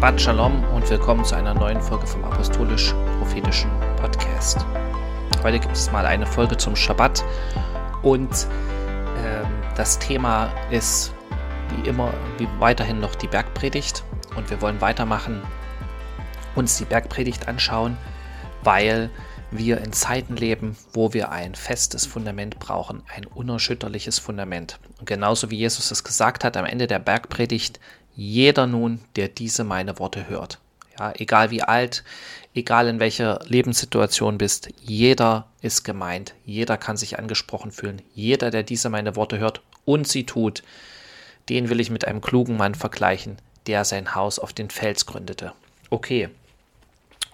Shabbat Shalom und willkommen zu einer neuen Folge vom Apostolisch-Prophetischen Podcast. Heute gibt es mal eine Folge zum Shabbat und äh, das Thema ist wie immer, wie weiterhin noch die Bergpredigt und wir wollen weitermachen, uns die Bergpredigt anschauen, weil wir in Zeiten leben, wo wir ein festes Fundament brauchen, ein unerschütterliches Fundament. Und genauso wie Jesus es gesagt hat am Ende der Bergpredigt, jeder nun, der diese meine Worte hört. Ja, egal wie alt, egal in welcher Lebenssituation bist, jeder ist gemeint, jeder kann sich angesprochen fühlen. Jeder, der diese meine Worte hört und sie tut, den will ich mit einem klugen Mann vergleichen, der sein Haus auf den Fels gründete. Okay.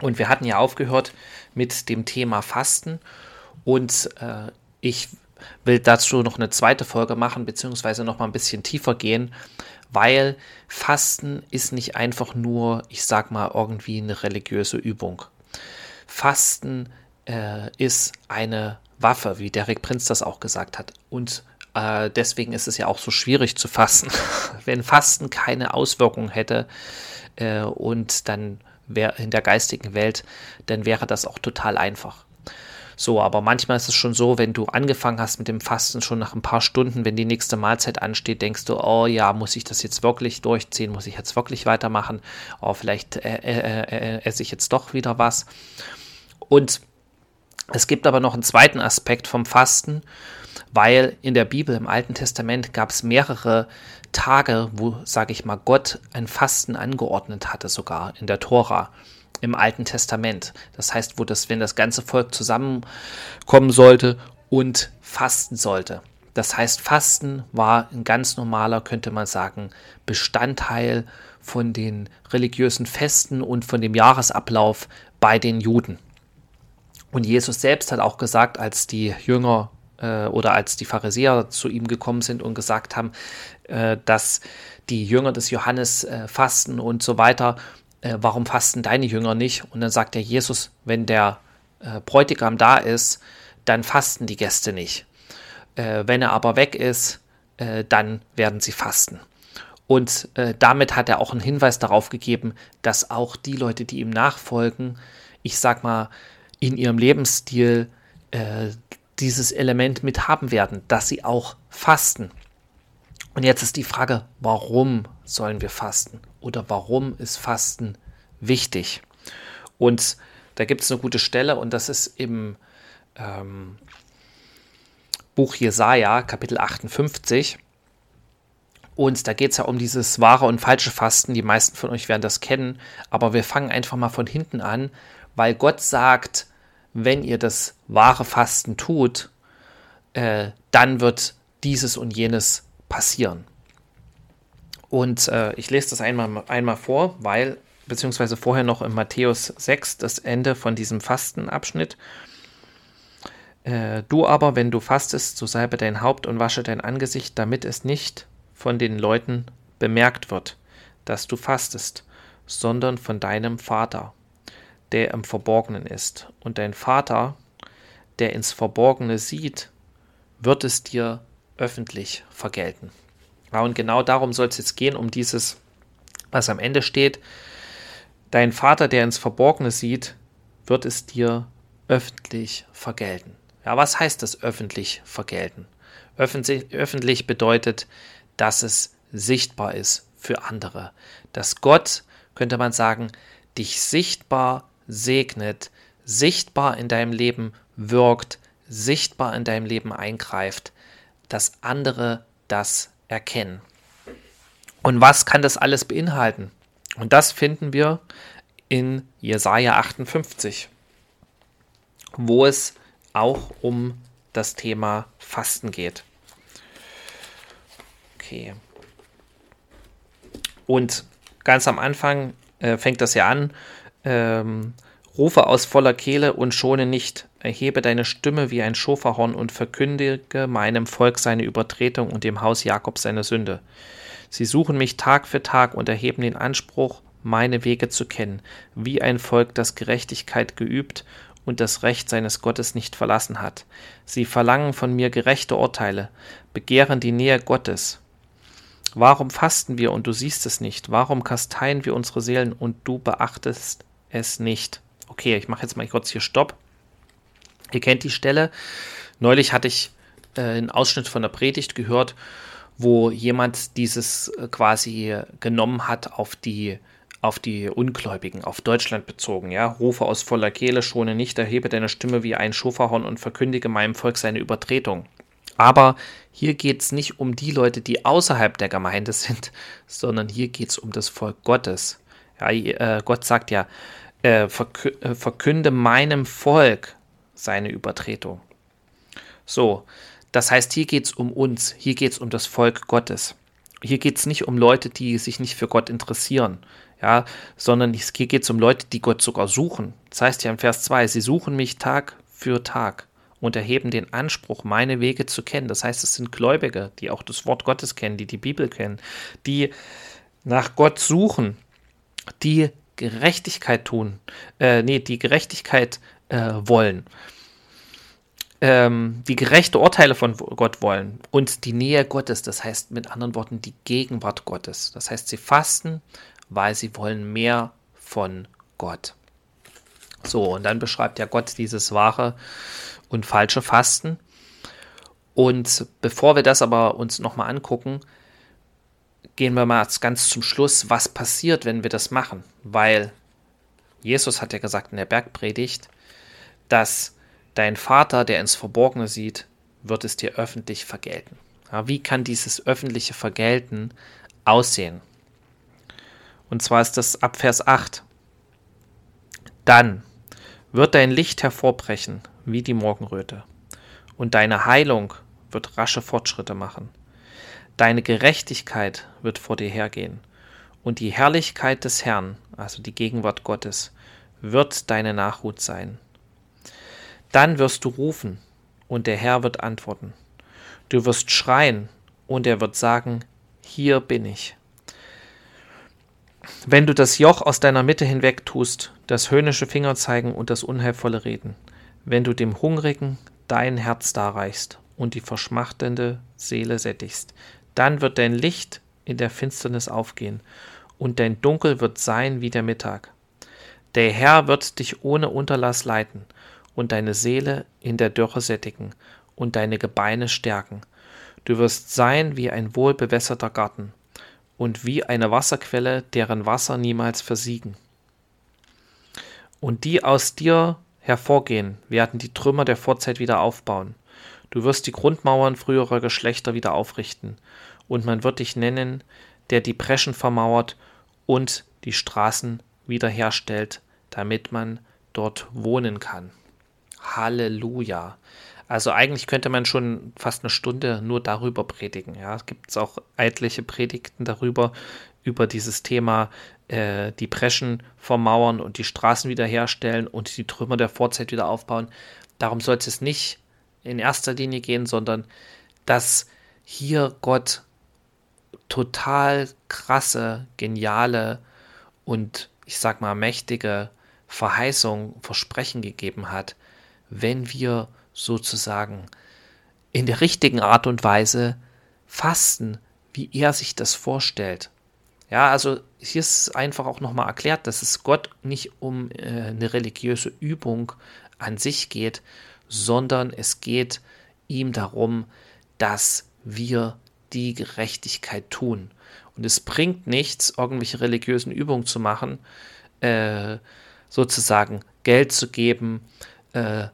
Und wir hatten ja aufgehört mit dem Thema Fasten und äh, ich will dazu noch eine zweite Folge machen, beziehungsweise noch mal ein bisschen tiefer gehen, weil Fasten ist nicht einfach nur, ich sag mal, irgendwie eine religiöse Übung. Fasten äh, ist eine Waffe, wie Derek Prinz das auch gesagt hat. Und äh, deswegen ist es ja auch so schwierig zu fasten. Wenn Fasten keine Auswirkung hätte äh, und dann wäre in der geistigen Welt, dann wäre das auch total einfach. So, aber manchmal ist es schon so, wenn du angefangen hast mit dem Fasten schon nach ein paar Stunden, wenn die nächste Mahlzeit ansteht, denkst du, oh ja, muss ich das jetzt wirklich durchziehen, muss ich jetzt wirklich weitermachen, oh, vielleicht äh, äh, äh, esse ich jetzt doch wieder was. Und es gibt aber noch einen zweiten Aspekt vom Fasten, weil in der Bibel im Alten Testament gab es mehrere Tage, wo, sage ich mal, Gott ein Fasten angeordnet hatte, sogar in der Tora im Alten Testament. Das heißt, wo das, wenn das ganze Volk zusammenkommen sollte und fasten sollte. Das heißt, Fasten war ein ganz normaler, könnte man sagen, Bestandteil von den religiösen Festen und von dem Jahresablauf bei den Juden. Und Jesus selbst hat auch gesagt, als die Jünger äh, oder als die Pharisäer zu ihm gekommen sind und gesagt haben, äh, dass die Jünger des Johannes äh, fasten und so weiter, äh, warum fasten deine Jünger nicht? Und dann sagt der Jesus, wenn der äh, Bräutigam da ist, dann fasten die Gäste nicht. Äh, wenn er aber weg ist, äh, dann werden sie fasten. Und äh, damit hat er auch einen Hinweis darauf gegeben, dass auch die Leute, die ihm nachfolgen, ich sag mal, in ihrem Lebensstil äh, dieses Element mit haben werden, dass sie auch fasten. Und jetzt ist die Frage, warum sollen wir fasten? Oder warum ist Fasten wichtig? Und da gibt es eine gute Stelle und das ist im ähm, Buch Jesaja, Kapitel 58. Und da geht es ja um dieses wahre und falsche Fasten. Die meisten von euch werden das kennen. Aber wir fangen einfach mal von hinten an, weil Gott sagt, wenn ihr das wahre Fasten tut, äh, dann wird dieses und jenes passieren. Und äh, ich lese das einmal, einmal vor, weil, beziehungsweise vorher noch in Matthäus 6, das Ende von diesem Fastenabschnitt. Äh, du aber, wenn du fastest, so salbe dein Haupt und wasche dein Angesicht, damit es nicht von den Leuten bemerkt wird, dass du fastest, sondern von deinem Vater, der im Verborgenen ist. Und dein Vater, der ins Verborgene sieht, wird es dir öffentlich vergelten. Ja, und genau darum soll es jetzt gehen, um dieses, was am Ende steht. Dein Vater, der ins Verborgene sieht, wird es dir öffentlich vergelten. Ja, was heißt das öffentlich vergelten? Öffentlich, öffentlich bedeutet, dass es sichtbar ist für andere. Dass Gott, könnte man sagen, dich sichtbar segnet, sichtbar in deinem Leben wirkt, sichtbar in deinem Leben eingreift, dass andere das erkennen. Und was kann das alles beinhalten? Und das finden wir in Jesaja 58, wo es auch um das Thema Fasten geht. Okay. Und ganz am Anfang äh, fängt das ja an. Ähm, Rufe aus voller Kehle und schone nicht. Erhebe deine Stimme wie ein Schofahorn und verkündige meinem Volk seine Übertretung und dem Haus Jakob seine Sünde. Sie suchen mich Tag für Tag und erheben den Anspruch, meine Wege zu kennen, wie ein Volk, das Gerechtigkeit geübt und das Recht seines Gottes nicht verlassen hat. Sie verlangen von mir gerechte Urteile, begehren die Nähe Gottes. Warum fasten wir und du siehst es nicht? Warum kasteien wir unsere Seelen und du beachtest es nicht? Okay, ich mache jetzt mal kurz hier Stopp. Ihr kennt die Stelle. Neulich hatte ich äh, einen Ausschnitt von der Predigt gehört, wo jemand dieses äh, quasi genommen hat auf die auf die Ungläubigen, auf Deutschland bezogen, ja, rufe aus voller Kehle, schone nicht, erhebe deine Stimme wie ein Schofahorn und verkündige meinem Volk seine Übertretung. Aber hier geht es nicht um die Leute, die außerhalb der Gemeinde sind, sondern hier geht es um das Volk Gottes. Ja, äh, Gott sagt ja, äh, äh, verkünde meinem Volk seine Übertretung. So, das heißt, hier geht es um uns, hier geht es um das Volk Gottes. Hier geht es nicht um Leute, die sich nicht für Gott interessieren, ja, sondern hier geht es um Leute, die Gott sogar suchen. Das heißt ja im Vers 2, sie suchen mich Tag für Tag und erheben den Anspruch, meine Wege zu kennen. Das heißt, es sind Gläubige, die auch das Wort Gottes kennen, die die Bibel kennen, die nach Gott suchen, die Gerechtigkeit tun, äh, nee, die Gerechtigkeit äh, wollen, ähm, die gerechte Urteile von Gott wollen und die Nähe Gottes, das heißt mit anderen Worten die Gegenwart Gottes. Das heißt, sie fasten, weil sie wollen mehr von Gott. So, und dann beschreibt ja Gott dieses wahre und falsche Fasten. Und bevor wir das aber uns nochmal angucken, gehen wir mal ganz zum Schluss, was passiert, wenn wir das machen. Weil Jesus hat ja gesagt in der Bergpredigt, dass dein Vater, der ins Verborgene sieht, wird es dir öffentlich vergelten. Ja, wie kann dieses öffentliche Vergelten aussehen? Und zwar ist das ab Vers 8. Dann wird dein Licht hervorbrechen wie die Morgenröte, und deine Heilung wird rasche Fortschritte machen. Deine Gerechtigkeit wird vor dir hergehen, und die Herrlichkeit des Herrn, also die Gegenwart Gottes, wird deine Nachhut sein. Dann wirst du rufen, und der Herr wird antworten. Du wirst schreien, und er wird sagen, hier bin ich. Wenn du das Joch aus deiner Mitte hinweg tust, das höhnische Finger zeigen und das unheilvolle Reden, wenn du dem Hungrigen dein Herz darreichst und die verschmachtende Seele sättigst, dann wird dein Licht in der Finsternis aufgehen, und dein Dunkel wird sein wie der Mittag. Der Herr wird dich ohne Unterlass leiten und deine Seele in der Dürre sättigen und deine Gebeine stärken. Du wirst sein wie ein wohlbewässerter Garten und wie eine Wasserquelle, deren Wasser niemals versiegen. Und die aus dir hervorgehen, werden die Trümmer der Vorzeit wieder aufbauen. Du wirst die Grundmauern früherer Geschlechter wieder aufrichten, und man wird dich nennen, der die Breschen vermauert und die Straßen wiederherstellt, damit man dort wohnen kann. Halleluja. Also eigentlich könnte man schon fast eine Stunde nur darüber predigen. Ja, es gibt auch etliche Predigten darüber, über dieses Thema äh, die Breschen vermauern und die Straßen wiederherstellen und die Trümmer der Vorzeit wieder aufbauen. Darum soll es nicht in erster Linie gehen, sondern dass hier Gott total krasse, geniale und ich sag mal mächtige Verheißung, Versprechen gegeben hat, wenn wir sozusagen in der richtigen Art und Weise fasten, wie er sich das vorstellt. Ja, also hier ist einfach auch nochmal erklärt, dass es Gott nicht um äh, eine religiöse Übung an sich geht, sondern es geht ihm darum, dass wir die Gerechtigkeit tun. Und es bringt nichts, irgendwelche religiösen Übungen zu machen, äh, sozusagen Geld zu geben, äh,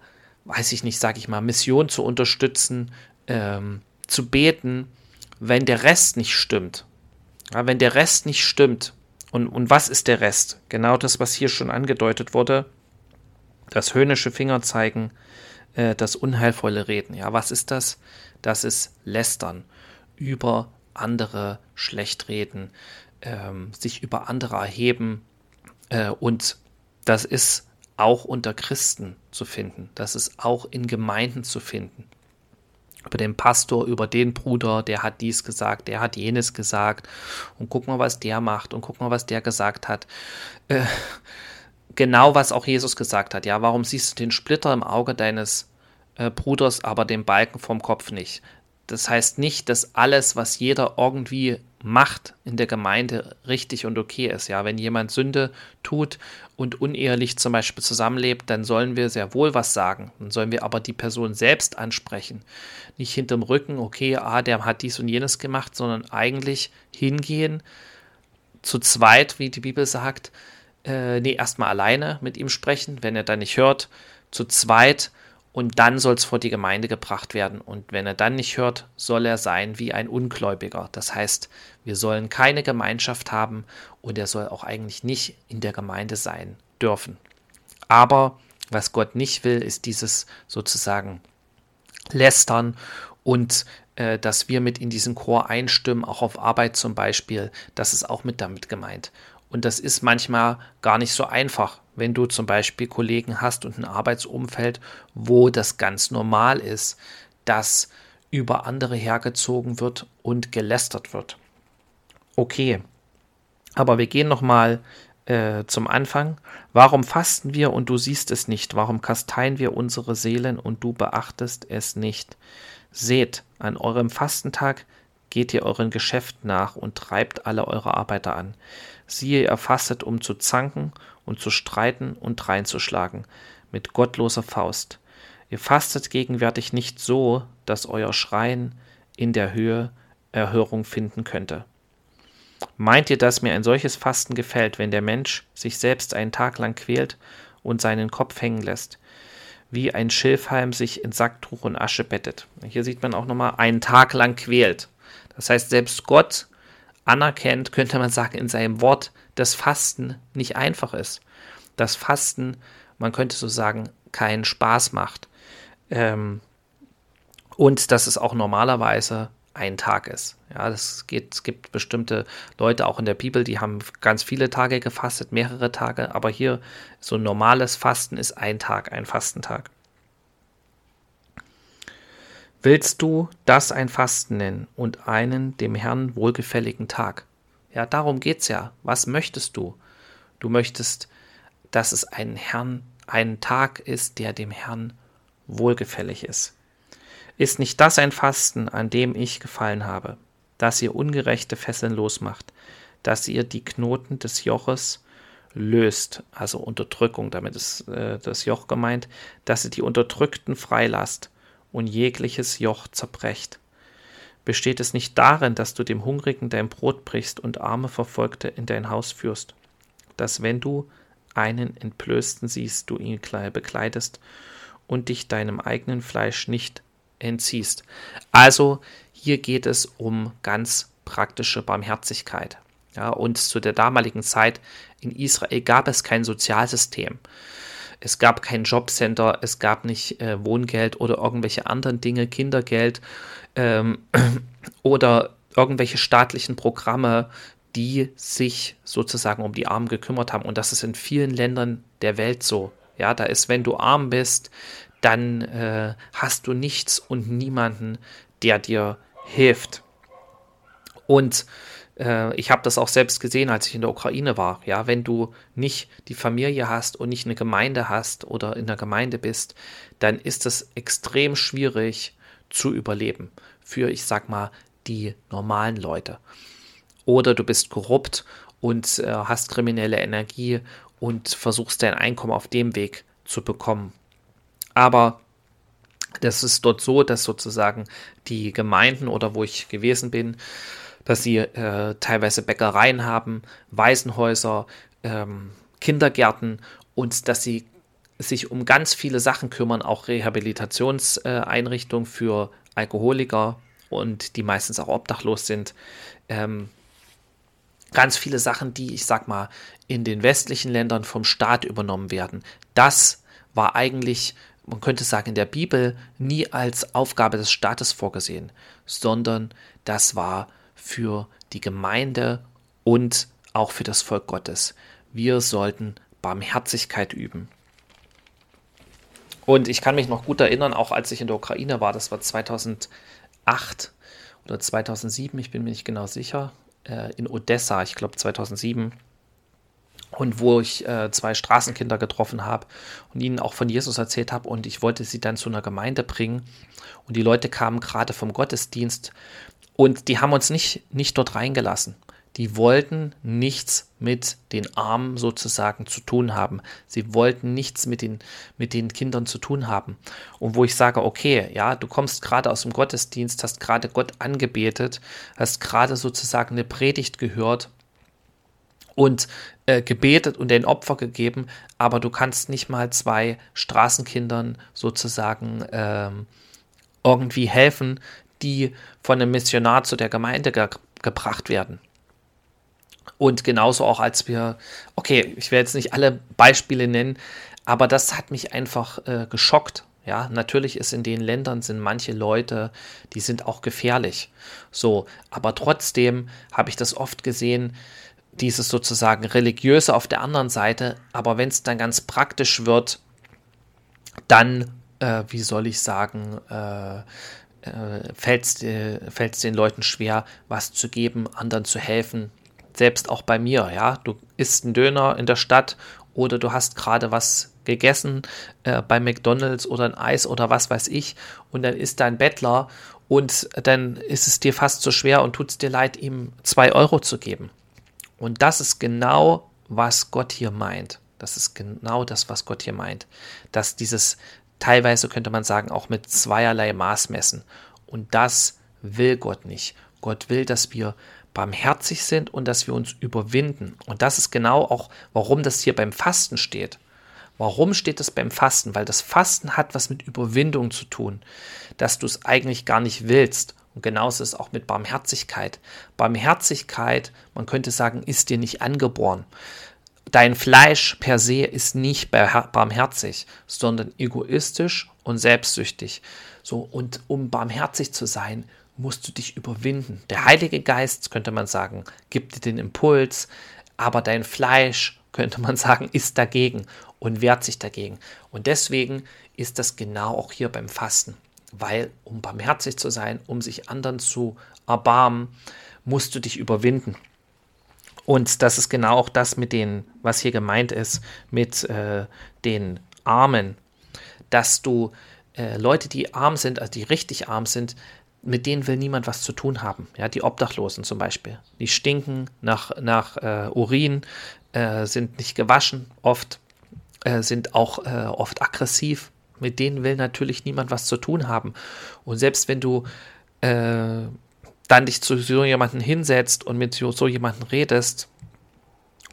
weiß ich nicht, sage ich mal, Mission zu unterstützen, ähm, zu beten, wenn der Rest nicht stimmt. Ja, wenn der Rest nicht stimmt, und, und was ist der Rest? Genau das, was hier schon angedeutet wurde. Das höhnische Fingerzeigen, äh, das unheilvolle Reden. Ja, was ist das? Das ist Lästern, über andere schlecht reden, ähm, sich über andere erheben. Äh, und das ist auch unter Christen zu finden. Das ist auch in Gemeinden zu finden über den Pastor, über den Bruder, der hat dies gesagt, der hat jenes gesagt und guck mal, was der macht und guck mal, was der gesagt hat. Äh, genau, was auch Jesus gesagt hat. Ja, warum siehst du den Splitter im Auge deines äh, Bruders, aber den Balken vom Kopf nicht? Das heißt nicht, dass alles, was jeder irgendwie macht in der Gemeinde, richtig und okay ist. Ja, wenn jemand Sünde tut und unehelich zum Beispiel zusammenlebt, dann sollen wir sehr wohl was sagen. Dann sollen wir aber die Person selbst ansprechen. Nicht hinterm Rücken, okay, ah, der hat dies und jenes gemacht, sondern eigentlich hingehen, zu zweit, wie die Bibel sagt, äh, nee, erstmal alleine mit ihm sprechen, wenn er dann nicht hört, zu zweit und dann soll es vor die Gemeinde gebracht werden. Und wenn er dann nicht hört, soll er sein wie ein Ungläubiger. Das heißt, wir sollen keine Gemeinschaft haben und er soll auch eigentlich nicht in der Gemeinde sein dürfen. Aber was Gott nicht will, ist dieses sozusagen Lästern und äh, dass wir mit in diesen Chor einstimmen, auch auf Arbeit zum Beispiel. Das ist auch mit damit gemeint. Und das ist manchmal gar nicht so einfach, wenn du zum Beispiel Kollegen hast und ein Arbeitsumfeld, wo das ganz normal ist, dass über andere hergezogen wird und gelästert wird. Okay, aber wir gehen nochmal äh, zum Anfang. Warum fasten wir und du siehst es nicht? Warum kasteien wir unsere Seelen und du beachtest es nicht? Seht, an eurem Fastentag geht ihr euren Geschäft nach und treibt alle eure Arbeiter an. Siehe, ihr fastet, um zu zanken und zu streiten und dreinzuschlagen, mit gottloser Faust. Ihr fastet gegenwärtig nicht so, dass euer Schreien in der Höhe Erhörung finden könnte. Meint ihr, dass mir ein solches Fasten gefällt, wenn der Mensch sich selbst einen Tag lang quält und seinen Kopf hängen lässt, wie ein Schilfhalm sich in Sacktuch und Asche bettet? Hier sieht man auch nochmal, einen Tag lang quält. Das heißt, selbst Gott anerkennt, könnte man sagen, in seinem Wort, dass Fasten nicht einfach ist. Dass Fasten, man könnte so sagen, keinen Spaß macht. Ähm, und dass es auch normalerweise ein Tag ist. Ja, es gibt bestimmte Leute auch in der Bibel, die haben ganz viele Tage gefastet, mehrere Tage, aber hier so ein normales Fasten ist ein Tag, ein Fastentag. Willst du das ein Fasten nennen und einen dem Herrn wohlgefälligen Tag? Ja, darum geht's ja. Was möchtest du? Du möchtest, dass es ein Herrn, ein Tag ist, der dem Herrn wohlgefällig ist. Ist nicht das ein Fasten, an dem ich gefallen habe, dass ihr ungerechte Fesseln losmacht, dass ihr die Knoten des Joches löst, also Unterdrückung, damit ist äh, das Joch gemeint, dass ihr die Unterdrückten freilasst und jegliches Joch zerbrecht. Besteht es nicht darin, dass du dem Hungrigen dein Brot brichst und arme Verfolgte in dein Haus führst, dass wenn du einen Entblößten siehst, du ihn bekleidest und dich deinem eigenen Fleisch nicht entziehst. Also hier geht es um ganz praktische Barmherzigkeit. Ja, und zu der damaligen Zeit in Israel gab es kein Sozialsystem. Es gab kein Jobcenter, es gab nicht äh, Wohngeld oder irgendwelche anderen Dinge, Kindergeld ähm, oder irgendwelche staatlichen Programme, die sich sozusagen um die Armen gekümmert haben. Und das ist in vielen Ländern der Welt so. Ja, da ist, wenn du arm bist, dann äh, hast du nichts und niemanden, der dir hilft. Und äh, ich habe das auch selbst gesehen, als ich in der Ukraine war. Ja, wenn du nicht die Familie hast und nicht eine Gemeinde hast oder in der Gemeinde bist, dann ist es extrem schwierig zu überleben für, ich sag mal, die normalen Leute. Oder du bist korrupt und äh, hast kriminelle Energie und versuchst dein Einkommen auf dem Weg zu bekommen. Aber das ist dort so, dass sozusagen die Gemeinden oder wo ich gewesen bin, dass sie äh, teilweise Bäckereien haben, Waisenhäuser, ähm, Kindergärten und dass sie sich um ganz viele Sachen kümmern, auch Rehabilitationseinrichtungen äh, für Alkoholiker und die meistens auch obdachlos sind. Ähm, ganz viele Sachen, die, ich sag mal, in den westlichen Ländern vom Staat übernommen werden. Das war eigentlich, man könnte sagen, in der Bibel nie als Aufgabe des Staates vorgesehen, sondern das war für die Gemeinde und auch für das Volk Gottes. Wir sollten Barmherzigkeit üben. Und ich kann mich noch gut erinnern, auch als ich in der Ukraine war, das war 2008 oder 2007, ich bin mir nicht genau sicher, äh, in Odessa, ich glaube 2007. und wo ich äh, zwei Straßenkinder getroffen habe und ihnen auch von Jesus erzählt habe und ich wollte sie dann zu einer Gemeinde bringen und die Leute kamen gerade vom Gottesdienst und die haben uns nicht, nicht dort reingelassen. Die wollten nichts mit den Armen sozusagen zu tun haben. Sie wollten nichts mit den, mit den Kindern zu tun haben. Und wo ich sage, okay, ja, du kommst gerade aus dem Gottesdienst, hast gerade Gott angebetet, hast gerade sozusagen eine Predigt gehört und äh, gebetet und den Opfer gegeben, aber du kannst nicht mal zwei Straßenkindern sozusagen ähm, irgendwie helfen, die von einem Missionar zu der Gemeinde ge gebracht werden. Und genauso auch als wir, okay, ich werde jetzt nicht alle Beispiele nennen, aber das hat mich einfach äh, geschockt. Ja, natürlich ist in den Ländern sind manche Leute, die sind auch gefährlich. So, aber trotzdem habe ich das oft gesehen, dieses sozusagen religiöse auf der anderen Seite, aber wenn es dann ganz praktisch wird, dann, äh, wie soll ich sagen, äh, äh, fällt es äh, den Leuten schwer, was zu geben, anderen zu helfen. Selbst auch bei mir, ja. Du isst einen Döner in der Stadt oder du hast gerade was gegessen äh, bei McDonalds oder ein Eis oder was weiß ich und dann ist dein Bettler und dann ist es dir fast so schwer und tut es dir leid, ihm zwei Euro zu geben. Und das ist genau, was Gott hier meint. Das ist genau das, was Gott hier meint. Dass dieses teilweise könnte man sagen, auch mit zweierlei Maß messen. Und das will Gott nicht. Gott will, dass wir barmherzig sind und dass wir uns überwinden. Und das ist genau auch, warum das hier beim Fasten steht. Warum steht das beim Fasten? Weil das Fasten hat was mit Überwindung zu tun, dass du es eigentlich gar nicht willst und genauso ist es auch mit Barmherzigkeit. Barmherzigkeit, man könnte sagen, ist dir nicht angeboren. Dein Fleisch per se ist nicht barmherzig, sondern egoistisch und selbstsüchtig. So, und um barmherzig zu sein, musst du dich überwinden. Der Heilige Geist, könnte man sagen, gibt dir den Impuls, aber dein Fleisch, könnte man sagen, ist dagegen und wehrt sich dagegen. Und deswegen ist das genau auch hier beim Fasten weil um barmherzig zu sein, um sich anderen zu erbarmen, musst du dich überwinden. Und das ist genau auch das mit den, was hier gemeint ist, mit äh, den Armen, dass du äh, Leute, die arm sind, also die richtig arm sind, mit denen will niemand was zu tun haben. Ja, die Obdachlosen zum Beispiel. Die stinken nach, nach äh, Urin, äh, sind nicht gewaschen oft, äh, sind auch äh, oft aggressiv, mit denen will natürlich niemand was zu tun haben. Und selbst wenn du dann dich zu so jemandem hinsetzt und mit so, jemandem redest,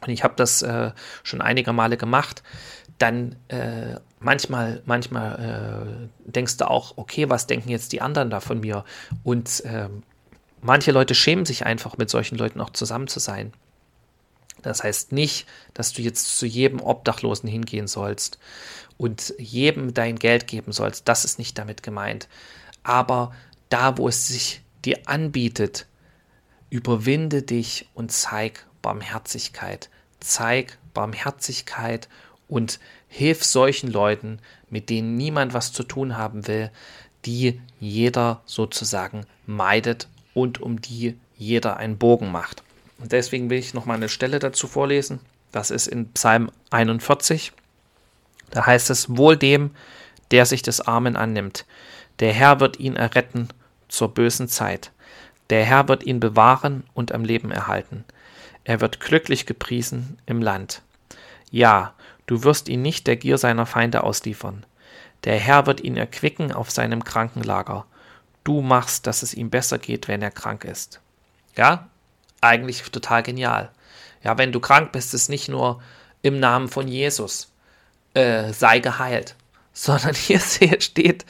und ich habe das äh, schon einige Male gemacht, dann äh, manchmal, manchmal äh, denkst du auch, okay, was denken jetzt die anderen da von mir? Und äh, manche Leute schämen sich einfach, mit solchen Leuten auch zusammen zu sein. Das heißt nicht, dass du jetzt zu jedem Obdachlosen hingehen sollst und jedem dein Geld geben sollst. Das ist nicht damit gemeint. Aber da, wo es sich dir anbietet, überwinde dich und zeig Barmherzigkeit. Zeig Barmherzigkeit und hilf solchen Leuten, mit denen niemand was zu tun haben will, die jeder sozusagen meidet und um die jeder einen Bogen macht. Und deswegen will ich nochmal eine Stelle dazu vorlesen. Das ist in Psalm 41. Da heißt es, wohl dem, der sich des Armen annimmt. Der Herr wird ihn erretten zur bösen Zeit. Der Herr wird ihn bewahren und am Leben erhalten. Er wird glücklich gepriesen im Land. Ja, du wirst ihn nicht der Gier seiner Feinde ausliefern. Der Herr wird ihn erquicken auf seinem Krankenlager. Du machst, dass es ihm besser geht, wenn er krank ist. Ja, eigentlich total genial. Ja, wenn du krank bist, ist nicht nur im Namen von Jesus, äh, sei geheilt, sondern hier steht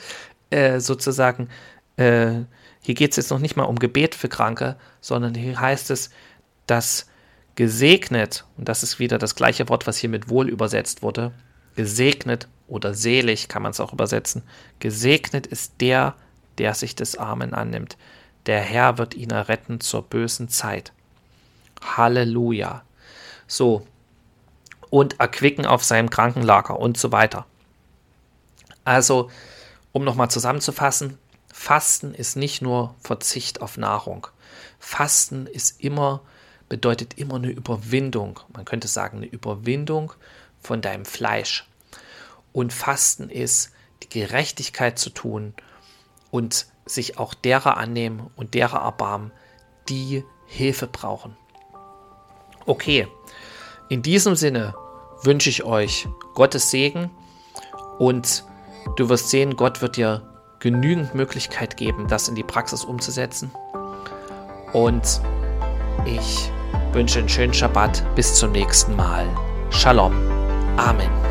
äh, sozusagen, äh, hier geht es jetzt noch nicht mal um Gebet für Kranke, sondern hier heißt es, dass gesegnet, und das ist wieder das gleiche Wort, was hier mit wohl übersetzt wurde, gesegnet oder selig kann man es auch übersetzen, gesegnet ist der, der sich des Armen annimmt. Der Herr wird ihn erretten zur bösen Zeit. Halleluja. So, und erquicken auf seinem Krankenlager und so weiter. Also, um nochmal zusammenzufassen, Fasten ist nicht nur Verzicht auf Nahrung. Fasten ist immer bedeutet immer eine Überwindung. Man könnte sagen, eine Überwindung von deinem Fleisch. Und Fasten ist, die Gerechtigkeit zu tun und sich auch derer annehmen und derer erbarmen, die Hilfe brauchen. Okay, in diesem Sinne wünsche ich euch Gottes Segen und du wirst sehen, Gott wird dir genügend Möglichkeit geben, das in die Praxis umzusetzen. Und ich wünsche einen schönen Schabbat. Bis zum nächsten Mal. Shalom. Amen.